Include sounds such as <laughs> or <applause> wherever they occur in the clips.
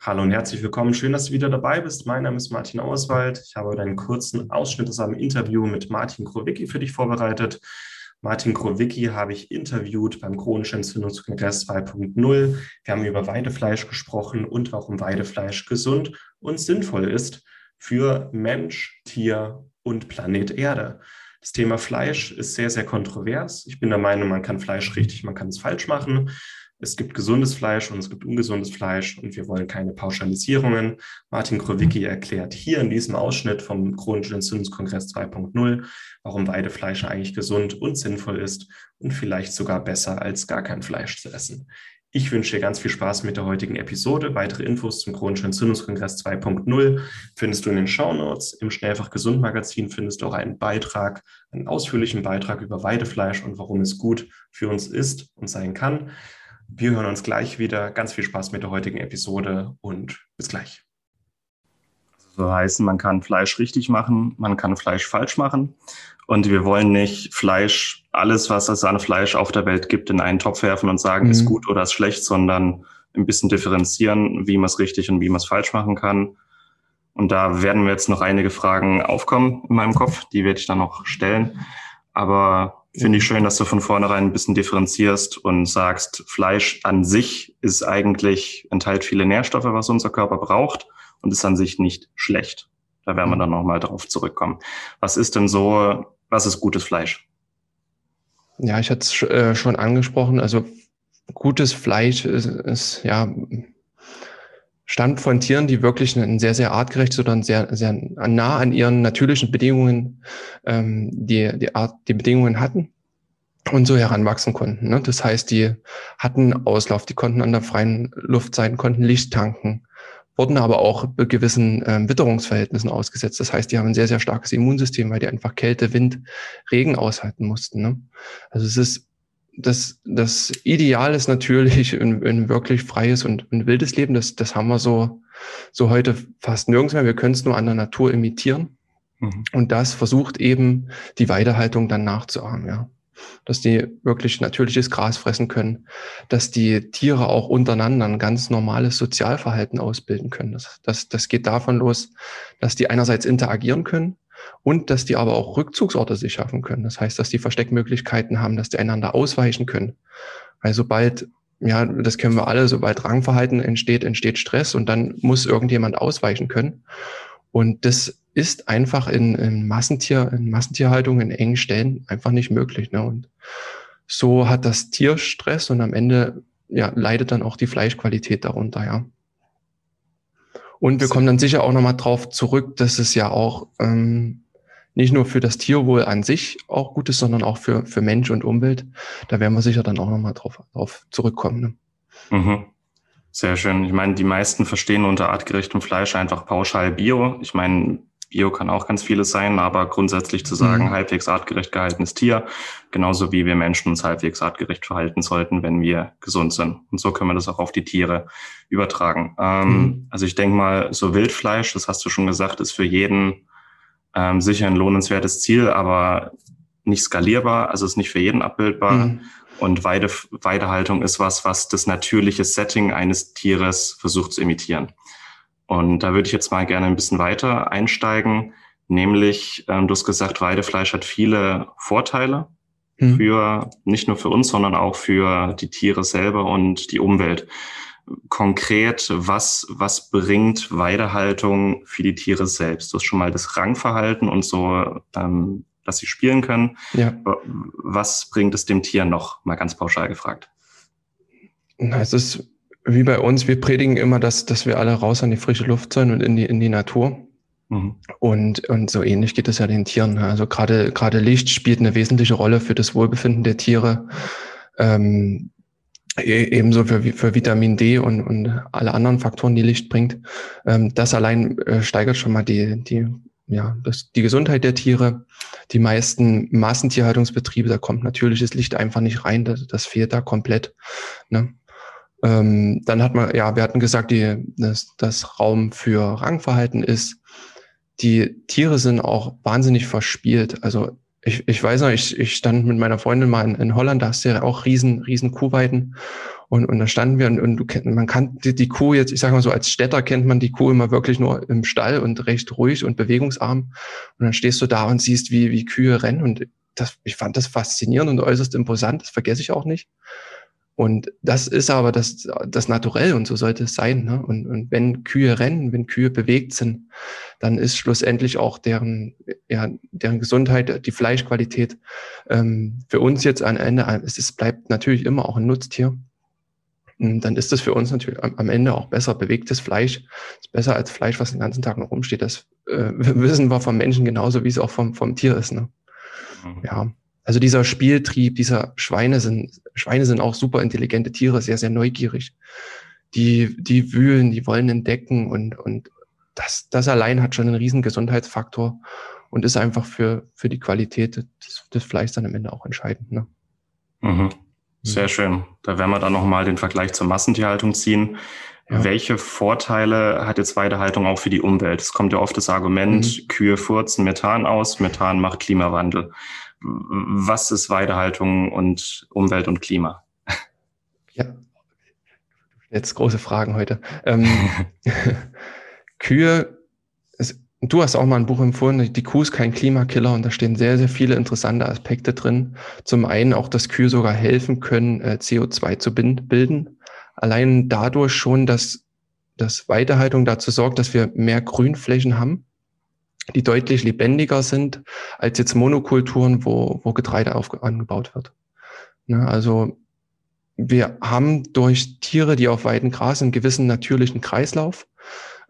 Hallo und herzlich willkommen. Schön, dass du wieder dabei bist. Mein Name ist Martin Auswald. Ich habe heute einen kurzen Ausschnitt aus einem Interview mit Martin Krowicki für dich vorbereitet. Martin Krowicki habe ich interviewt beim Chronischen Entzündungskongress 2.0. Wir haben über Weidefleisch gesprochen und warum Weidefleisch gesund und sinnvoll ist für Mensch, Tier und Planet Erde. Das Thema Fleisch ist sehr, sehr kontrovers. Ich bin der Meinung, man kann Fleisch richtig, man kann es falsch machen. Es gibt gesundes Fleisch und es gibt ungesundes Fleisch und wir wollen keine Pauschalisierungen. Martin Krowicki erklärt hier in diesem Ausschnitt vom Chronischen Entzündungskongress 2.0, warum Weidefleisch eigentlich gesund und sinnvoll ist und vielleicht sogar besser als gar kein Fleisch zu essen. Ich wünsche dir ganz viel Spaß mit der heutigen Episode. Weitere Infos zum Chronischen Entzündungskongress 2.0 findest du in den Show Notes. Im Schnellfach Gesund Magazin findest du auch einen Beitrag, einen ausführlichen Beitrag über Weidefleisch und warum es gut für uns ist und sein kann. Wir hören uns gleich wieder. Ganz viel Spaß mit der heutigen Episode und bis gleich. So heißen, man kann Fleisch richtig machen, man kann Fleisch falsch machen. Und wir wollen nicht Fleisch, alles, was es an Fleisch auf der Welt gibt, in einen Topf werfen und sagen, mhm. ist gut oder ist schlecht, sondern ein bisschen differenzieren, wie man es richtig und wie man es falsch machen kann. Und da werden wir jetzt noch einige Fragen aufkommen in meinem Kopf, die werde ich dann noch stellen. Aber Finde ich schön, dass du von vornherein ein bisschen differenzierst und sagst, Fleisch an sich ist eigentlich, enthält viele Nährstoffe, was unser Körper braucht und ist an sich nicht schlecht. Da werden wir dann nochmal drauf zurückkommen. Was ist denn so, was ist gutes Fleisch? Ja, ich hatte es äh, schon angesprochen. Also gutes Fleisch ist, ist ja stammt von Tieren, die wirklich ein sehr, sehr artgerecht oder sehr, sehr nah an ihren natürlichen Bedingungen ähm, die, die, Art, die Bedingungen hatten und so heranwachsen konnten. Ne? Das heißt, die hatten Auslauf, die konnten an der freien Luft sein, konnten Licht tanken, wurden aber auch gewissen ähm, Witterungsverhältnissen ausgesetzt. Das heißt, die haben ein sehr, sehr starkes Immunsystem, weil die einfach Kälte, Wind, Regen aushalten mussten. Ne? Also es ist das, das Ideal ist natürlich ein, ein wirklich freies und ein wildes Leben. Das, das haben wir so, so heute fast nirgends mehr. Wir können es nur an der Natur imitieren. Mhm. Und das versucht eben die Weidehaltung dann nachzuahmen, ja. Dass die wirklich natürliches Gras fressen können, dass die Tiere auch untereinander ein ganz normales Sozialverhalten ausbilden können. Das, das, das geht davon los, dass die einerseits interagieren können, und dass die aber auch Rückzugsorte sich schaffen können. Das heißt, dass die Versteckmöglichkeiten haben, dass die einander ausweichen können. Weil sobald, ja, das kennen wir alle, sobald Rangverhalten entsteht, entsteht Stress und dann muss irgendjemand ausweichen können. Und das ist einfach in, in Massentier, in Massentierhaltung in engen Stellen einfach nicht möglich. Ne? Und so hat das Tier Stress und am Ende ja, leidet dann auch die Fleischqualität darunter, ja. Und wir kommen dann sicher auch nochmal drauf zurück, dass es ja auch ähm, nicht nur für das Tierwohl an sich auch gut ist, sondern auch für, für Mensch und Umwelt. Da werden wir sicher dann auch nochmal drauf, drauf zurückkommen. Ne? Mhm. Sehr schön. Ich meine, die meisten verstehen unter artgerechtem Fleisch einfach pauschal Bio. Ich meine, Bio kann auch ganz vieles sein, aber grundsätzlich zu sagen, mhm. halbwegs artgerecht gehaltenes Tier, genauso wie wir Menschen uns halbwegs artgerecht verhalten sollten, wenn wir gesund sind. Und so können wir das auch auf die Tiere übertragen. Ähm, mhm. Also ich denke mal, so Wildfleisch, das hast du schon gesagt, ist für jeden ähm, sicher ein lohnenswertes Ziel, aber nicht skalierbar, also ist nicht für jeden abbildbar. Mhm. Und Weide, Weidehaltung ist was, was das natürliche Setting eines Tieres versucht zu imitieren. Und da würde ich jetzt mal gerne ein bisschen weiter einsteigen. Nämlich, ähm, du hast gesagt, Weidefleisch hat viele Vorteile mhm. für nicht nur für uns, sondern auch für die Tiere selber und die Umwelt. Konkret, was, was bringt Weidehaltung für die Tiere selbst? Du hast schon mal das Rangverhalten und so, ähm, dass sie spielen können. Ja. Was bringt es dem Tier noch? Mal ganz pauschal gefragt. Es ist wie bei uns, wir predigen immer, dass, dass wir alle raus an die frische Luft sollen und in die, in die Natur. Mhm. Und, und so ähnlich geht es ja den Tieren. Also gerade, gerade Licht spielt eine wesentliche Rolle für das Wohlbefinden der Tiere. Ähm, e, ebenso für, für Vitamin D und, und alle anderen Faktoren, die Licht bringt. Ähm, das allein äh, steigert schon mal die, die, ja, das, die Gesundheit der Tiere. Die meisten Massentierhaltungsbetriebe, da kommt natürliches Licht einfach nicht rein. Das, das fehlt da komplett. Ne? Ähm, dann hat man, ja, wir hatten gesagt, die, dass das Raum für Rangverhalten ist. Die Tiere sind auch wahnsinnig verspielt. Also ich, ich weiß noch, ich, ich stand mit meiner Freundin mal in, in Holland, da hast du ja auch riesen, riesen Kuhweiden. Und, und da standen wir und, und du kennt, man kann die, die Kuh jetzt, ich sage mal so, als Städter kennt man die Kuh immer wirklich nur im Stall und recht ruhig und bewegungsarm. Und dann stehst du da und siehst, wie, wie Kühe rennen. Und das, ich fand das faszinierend und äußerst imposant. Das vergesse ich auch nicht. Und das ist aber das, das Naturell und so sollte es sein. Ne? Und, und wenn Kühe rennen, wenn Kühe bewegt sind, dann ist schlussendlich auch deren, ja, deren Gesundheit, die Fleischqualität ähm, für uns jetzt am Ende, es ist, bleibt natürlich immer auch ein Nutztier. Und dann ist das für uns natürlich am, am Ende auch besser. Bewegtes Fleisch ist besser als Fleisch, was den ganzen Tag noch rumsteht. Das äh, <laughs> wissen wir vom Menschen genauso, wie es auch vom, vom Tier ist. Ne? Mhm. Ja. Also dieser Spieltrieb, dieser Schweine sind, Schweine sind auch super intelligente Tiere, sehr, sehr neugierig. Die, die wühlen, die wollen entdecken und, und das, das allein hat schon einen riesen Gesundheitsfaktor und ist einfach für, für die Qualität des, des Fleischs dann am Ende auch entscheidend. Ne? Mhm. Sehr mhm. schön. Da werden wir dann nochmal den Vergleich zur Massentierhaltung ziehen. Ja. Welche Vorteile hat jetzt Weidehaltung auch für die Umwelt? Es kommt ja oft das Argument, mhm. Kühe furzen Methan aus, Methan macht Klimawandel was ist Weidehaltung und Umwelt und Klima? Ja, jetzt große Fragen heute. Ähm, <laughs> Kühe, es, du hast auch mal ein Buch empfohlen, die Kuh ist kein Klimakiller und da stehen sehr, sehr viele interessante Aspekte drin. Zum einen auch, dass Kühe sogar helfen können, äh, CO2 zu bilden. Allein dadurch schon, dass, dass Weidehaltung dazu sorgt, dass wir mehr Grünflächen haben die deutlich lebendiger sind als jetzt Monokulturen, wo, wo Getreide auf, angebaut wird. Ne, also wir haben durch Tiere, die auf Weiden grasen, einen gewissen natürlichen Kreislauf.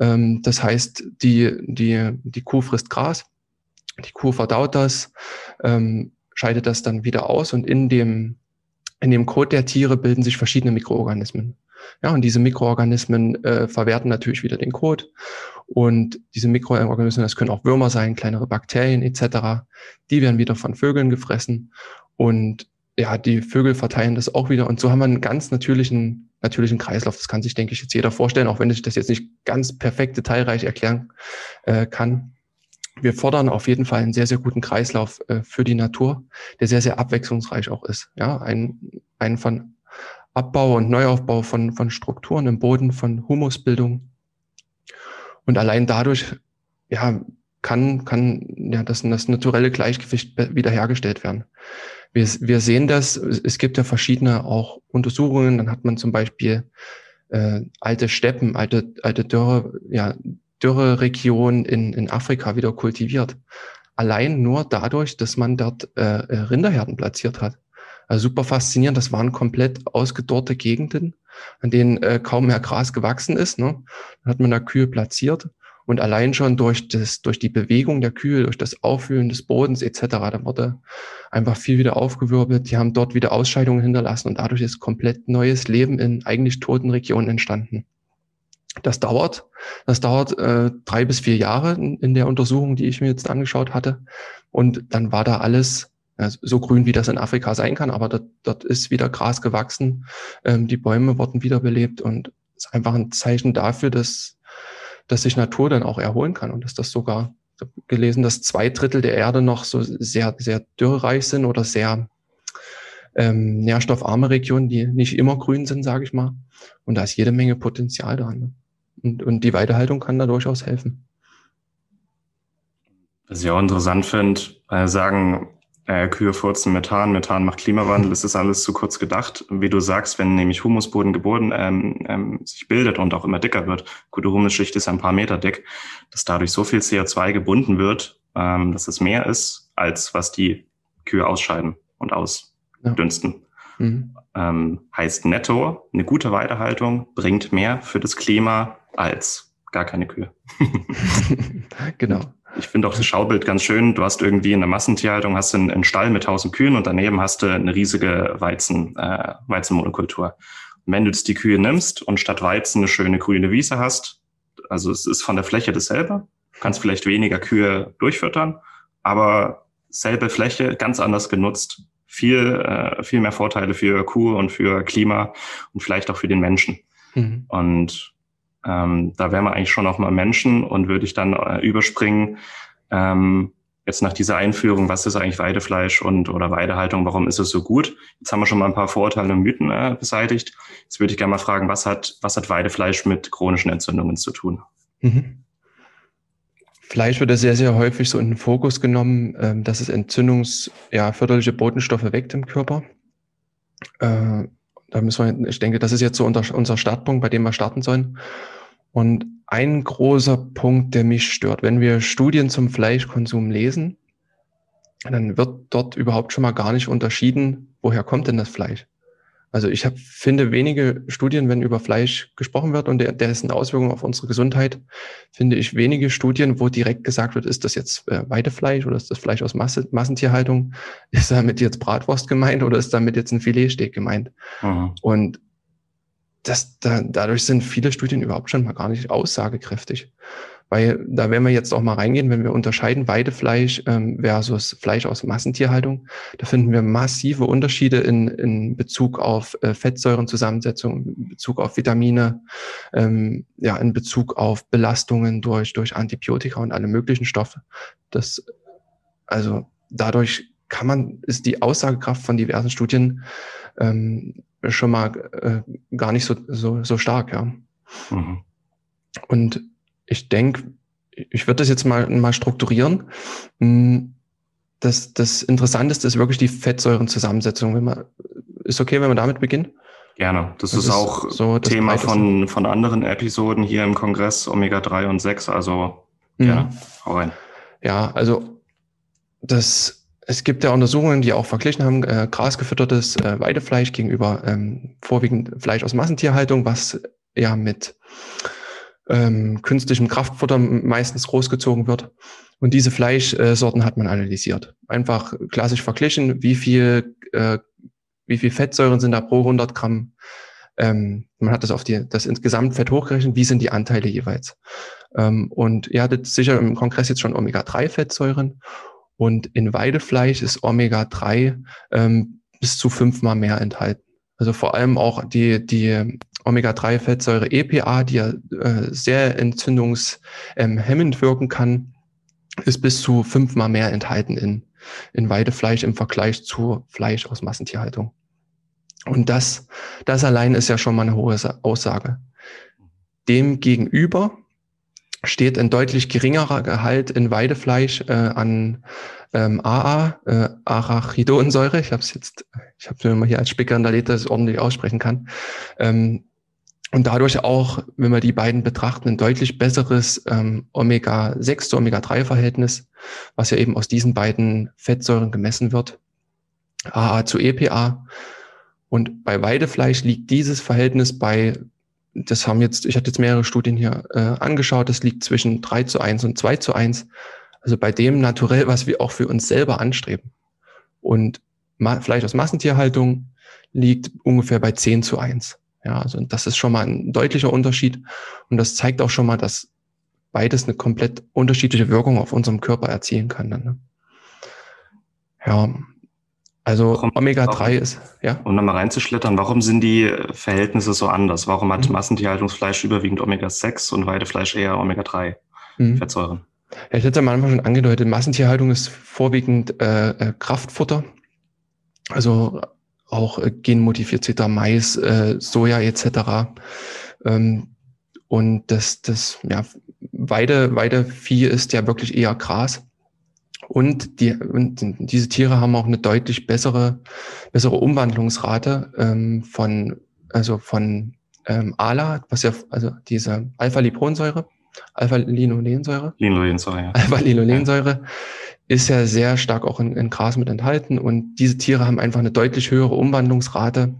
Ähm, das heißt, die, die, die Kuh frisst Gras, die Kuh verdaut das, ähm, scheidet das dann wieder aus und in dem, in dem Kot der Tiere bilden sich verschiedene Mikroorganismen. Ja, und diese Mikroorganismen äh, verwerten natürlich wieder den Kot. Und diese Mikroorganismen, das können auch Würmer sein, kleinere Bakterien etc., die werden wieder von Vögeln gefressen. Und ja, die Vögel verteilen das auch wieder. Und so haben wir einen ganz natürlichen, natürlichen Kreislauf. Das kann sich, denke ich, jetzt jeder vorstellen, auch wenn ich das jetzt nicht ganz perfekt detailreich erklären äh, kann. Wir fordern auf jeden Fall einen sehr, sehr guten Kreislauf äh, für die Natur, der sehr, sehr abwechslungsreich auch ist. Ja, ein, ein von Abbau und Neuaufbau von, von Strukturen im Boden, von Humusbildung. Und allein dadurch, ja, kann, kann ja, das, das naturelle Gleichgewicht wiederhergestellt werden. Wir, wir sehen das, es gibt ja verschiedene auch Untersuchungen, dann hat man zum Beispiel äh, alte Steppen, alte, alte Dürre, ja, Dürreregionen in, in Afrika wieder kultiviert. Allein nur dadurch, dass man dort äh, Rinderherden platziert hat. Also super faszinierend. Das waren komplett ausgedorrte Gegenden, an denen äh, kaum mehr Gras gewachsen ist. Ne? Dann hat man da Kühe platziert und allein schon durch das, durch die Bewegung der Kühe, durch das Aufwühlen des Bodens etc., da wurde einfach viel wieder aufgewirbelt. Die haben dort wieder Ausscheidungen hinterlassen und dadurch ist komplett neues Leben in eigentlich toten Regionen entstanden. Das dauert, das dauert äh, drei bis vier Jahre in, in der Untersuchung, die ich mir jetzt angeschaut hatte. Und dann war da alles so grün, wie das in Afrika sein kann, aber dort, dort ist wieder Gras gewachsen, ähm, die Bäume wurden wiederbelebt und ist einfach ein Zeichen dafür, dass, dass sich Natur dann auch erholen kann und dass das sogar gelesen, dass zwei Drittel der Erde noch so sehr, sehr dürrereich sind oder sehr ähm, nährstoffarme Regionen, die nicht immer grün sind, sage ich mal. Und da ist jede Menge Potenzial da. Ne? Und, und die Weidehaltung kann da durchaus helfen. Was ich auch interessant finde, weil sagen, äh, Kühe furzen Methan, Methan macht Klimawandel, das ist alles zu kurz gedacht. Wie du sagst, wenn nämlich Humusboden geboren ähm, ähm, sich bildet und auch immer dicker wird, gute Humusschicht ist ein paar Meter dick, dass dadurch so viel CO2 gebunden wird, ähm, dass es mehr ist, als was die Kühe ausscheiden und ausdünsten. Ja. Mhm. Ähm, heißt netto, eine gute Weidehaltung bringt mehr für das Klima als gar keine Kühe. <laughs> <laughs> genau. Ich finde auch das Schaubild ganz schön. Du hast irgendwie in der Massentierhaltung hast du einen, einen Stall mit tausend Kühen und daneben hast du eine riesige Weizen, äh, Weizenmonokultur. Und wenn du jetzt die Kühe nimmst und statt Weizen eine schöne grüne Wiese hast, also es ist von der Fläche dasselbe, du kannst vielleicht weniger Kühe durchfüttern, aber selbe Fläche, ganz anders genutzt. Viel, äh, viel mehr Vorteile für Kuh und für Klima und vielleicht auch für den Menschen. Mhm. Und ähm, da wären wir eigentlich schon auch mal Menschen und würde ich dann äh, überspringen. Ähm, jetzt nach dieser Einführung, was ist eigentlich Weidefleisch und oder Weidehaltung, warum ist es so gut? Jetzt haben wir schon mal ein paar Vorurteile und Mythen äh, beseitigt. Jetzt würde ich gerne mal fragen, was hat, was hat Weidefleisch mit chronischen Entzündungen zu tun? Mhm. Fleisch wird ja sehr, sehr häufig so in den Fokus genommen, ähm, dass es entzündungsförderliche ja, Botenstoffe weckt im Körper. Äh, da müssen wir, ich denke, das ist jetzt so unser, unser Startpunkt, bei dem wir starten sollen. Und ein großer Punkt, der mich stört, wenn wir Studien zum Fleischkonsum lesen, dann wird dort überhaupt schon mal gar nicht unterschieden, woher kommt denn das Fleisch. Also ich hab, finde wenige Studien, wenn über Fleisch gesprochen wird und der, dessen Auswirkungen auf unsere Gesundheit, finde ich wenige Studien, wo direkt gesagt wird, ist das jetzt äh, Weidefleisch oder ist das Fleisch aus Masse, Massentierhaltung? Ist damit jetzt Bratwurst gemeint oder ist damit jetzt ein Filetsteak gemeint? Mhm. Und das, da, dadurch sind viele Studien überhaupt schon mal gar nicht aussagekräftig. Weil da werden wir jetzt auch mal reingehen, wenn wir unterscheiden Weidefleisch ähm, versus Fleisch aus Massentierhaltung. Da finden wir massive Unterschiede in, in Bezug auf äh, Fettsäurenzusammensetzung, in Bezug auf Vitamine, ähm, ja, in Bezug auf Belastungen durch, durch Antibiotika und alle möglichen Stoffe. Das, also dadurch kann man, ist die Aussagekraft von diversen Studien ähm, schon mal äh, gar nicht so, so, so stark, ja. Mhm. Und ich denke, ich würde das jetzt mal, mal strukturieren. Hm, das, das Interessanteste ist wirklich die Fettsäurenzusammensetzung. Wenn man, ist okay, wenn wir damit beginnen? Gerne. Das, das ist, ist, auch so Thema von, von anderen Episoden hier im Kongress, Omega 3 und 6. Also gerne, mhm. hau rein. Ja, also das, es gibt ja Untersuchungen, die auch verglichen haben, äh, grasgefüttertes äh, Weidefleisch gegenüber ähm, vorwiegend Fleisch aus Massentierhaltung, was ja mit ähm, künstlichem Kraftfutter meistens großgezogen wird. Und diese Fleischsorten hat man analysiert. Einfach klassisch verglichen, wie viel, äh, wie viel Fettsäuren sind da pro 100 Gramm. Ähm, man hat das auf die, das insgesamt Fett hochgerechnet, wie sind die Anteile jeweils. Ähm, und ihr hattet sicher im Kongress jetzt schon Omega-3-Fettsäuren. Und in Weidefleisch ist Omega-3 ähm, bis zu fünfmal mehr enthalten. Also vor allem auch die, die Omega-3-Fettsäure EPA, die ja äh, sehr entzündungshemmend wirken kann, ist bis zu fünfmal mehr enthalten in, in Weidefleisch im Vergleich zu Fleisch aus Massentierhaltung. Und das, das allein ist ja schon mal eine hohe Aussage. Demgegenüber steht ein deutlich geringerer Gehalt in Weidefleisch äh, an ähm, AA, äh, Arachidonsäure. Ich habe es jetzt, ich habe mir mal hier als Spicker in der Liter das ordentlich aussprechen kann. Ähm, und dadurch auch, wenn wir die beiden betrachten, ein deutlich besseres ähm, Omega-6 zu Omega-3-Verhältnis, was ja eben aus diesen beiden Fettsäuren gemessen wird, AA zu EPA. Und bei Weidefleisch liegt dieses Verhältnis bei, das haben jetzt, ich hatte jetzt mehrere Studien hier äh, angeschaut, das liegt zwischen 3 zu 1 und 2 zu 1. Also bei dem naturell, was wir auch für uns selber anstreben. Und Fleisch aus Massentierhaltung liegt ungefähr bei 10 zu 1. Ja, also das ist schon mal ein deutlicher Unterschied. Und das zeigt auch schon mal, dass beides eine komplett unterschiedliche Wirkung auf unserem Körper erzielen kann. Dann, ne? Ja, also Omega-3 ist, ja. Um nochmal reinzuschlittern, warum sind die Verhältnisse so anders? Warum hat mhm. Massentierhaltungsfleisch überwiegend Omega-6 und Weidefleisch eher Omega-3 mhm. Fettsäuren? Ja, ich hatte am Anfang schon angedeutet, Massentierhaltung ist vorwiegend äh, äh Kraftfutter. Also auch äh, genmodifizierter Mais, äh, Soja etc. Ähm, und das, das ja, Weide, Weidevieh ist ja wirklich eher Gras. Und, die, und diese Tiere haben auch eine deutlich bessere, bessere Umwandlungsrate ähm, von, also von ähm, ALA, was ja, also diese Alpha-Liponsäure, Alpha-Linolensäure. Linolensäure, ja. Alpha-Linolensäure. Ja ist ja sehr stark auch in, in Gras mit enthalten und diese Tiere haben einfach eine deutlich höhere Umwandlungsrate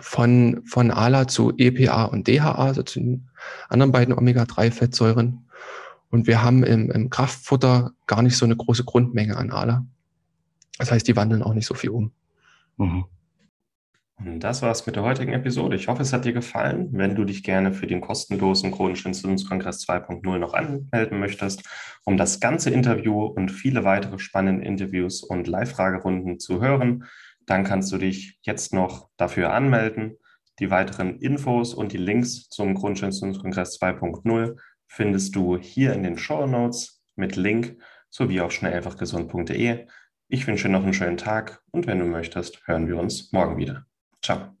von, von ALA zu EPA und DHA, also zu den anderen beiden Omega-3-Fettsäuren. Und wir haben im, im Kraftfutter gar nicht so eine große Grundmenge an ALA. Das heißt, die wandeln auch nicht so viel um. Mhm. Das war's mit der heutigen Episode. Ich hoffe, es hat dir gefallen. Wenn du dich gerne für den kostenlosen Chronischen Entzündungskongress 2.0 noch anmelden möchtest, um das ganze Interview und viele weitere spannende Interviews und Live-Fragerunden zu hören, dann kannst du dich jetzt noch dafür anmelden. Die weiteren Infos und die Links zum Chronischen Entzündungskongress 2.0 findest du hier in den Show Notes mit Link sowie auf schnell-einfach-gesund.de. Ich wünsche dir noch einen schönen Tag und wenn du möchtest, hören wir uns morgen wieder. Ciao.